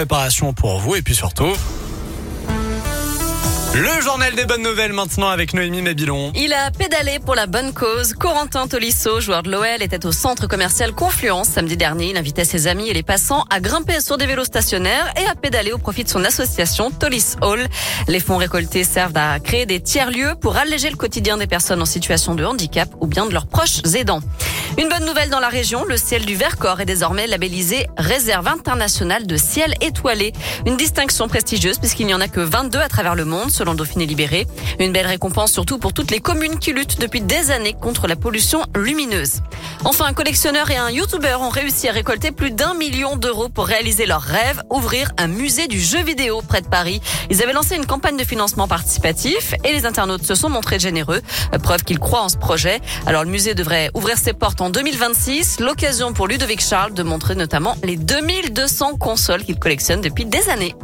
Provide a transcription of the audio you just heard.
préparation pour vous et puis surtout... Le journal des bonnes nouvelles maintenant avec Noémie Mabilon. Il a pédalé pour la bonne cause. Corentin Tolisso, joueur de l'OL, était au centre commercial Confluence samedi dernier. Il invitait ses amis et les passants à grimper sur des vélos stationnaires et à pédaler au profit de son association Tolis Hall. Les fonds récoltés servent à créer des tiers-lieux pour alléger le quotidien des personnes en situation de handicap ou bien de leurs proches aidants. Une bonne nouvelle dans la région, le ciel du Vercors est désormais labellisé Réserve internationale de ciel étoilé. Une distinction prestigieuse puisqu'il n'y en a que 22 à travers le monde selon Dauphiné Libéré. Une belle récompense surtout pour toutes les communes qui luttent depuis des années contre la pollution lumineuse. Enfin, un collectionneur et un youtubeur ont réussi à récolter plus d'un million d'euros pour réaliser leur rêve, ouvrir un musée du jeu vidéo près de Paris. Ils avaient lancé une campagne de financement participatif et les internautes se sont montrés généreux, preuve qu'ils croient en ce projet. Alors le musée devrait ouvrir ses portes en 2026, l'occasion pour Ludovic Charles de montrer notamment les 2200 consoles qu'il collectionne depuis des années.